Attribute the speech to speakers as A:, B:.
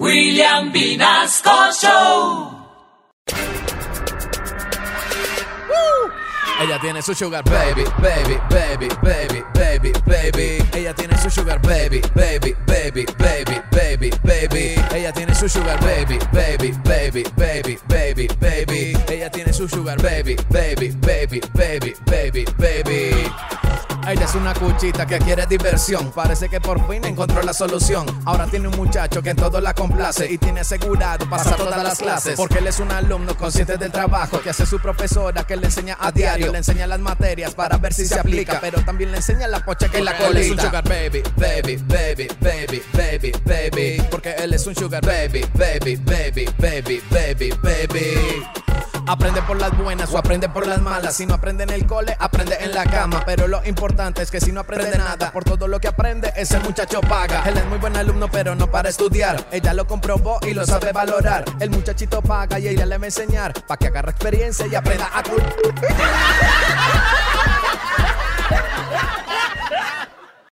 A: William Vinasco Show.
B: Ella tiene su sugar baby, baby, baby, baby, baby, baby. Ella tiene su sugar baby, baby, baby, baby, baby, baby. Ella tiene su sugar baby, baby, baby, baby, baby, baby. Ella tiene su sugar baby, baby, baby, baby, baby, baby. Ella es una cuchita que quiere diversión. Parece que por fin encontró la solución. Ahora tiene un muchacho que en todo la complace y tiene asegurado pasar todas las clases. Porque él es un alumno consciente del trabajo que hace su profesora que le enseña a diario. Le enseña las materias para ver si se aplica. Pero también le enseña la pocha que la colita. es un sugar baby, baby, baby, baby, baby, baby. Porque él es un sugar baby, baby, baby, baby, baby, baby. Aprende por las buenas o aprende por las malas. Si no aprende en el cole, aprende en la cama. Pero lo importante es que si no aprende nada, por todo lo que aprende, ese muchacho paga. Él es muy buen alumno, pero no para estudiar. Ella lo comprobó y lo sabe valorar. El muchachito paga y ella le va a enseñar. Para que agarre experiencia y aprenda a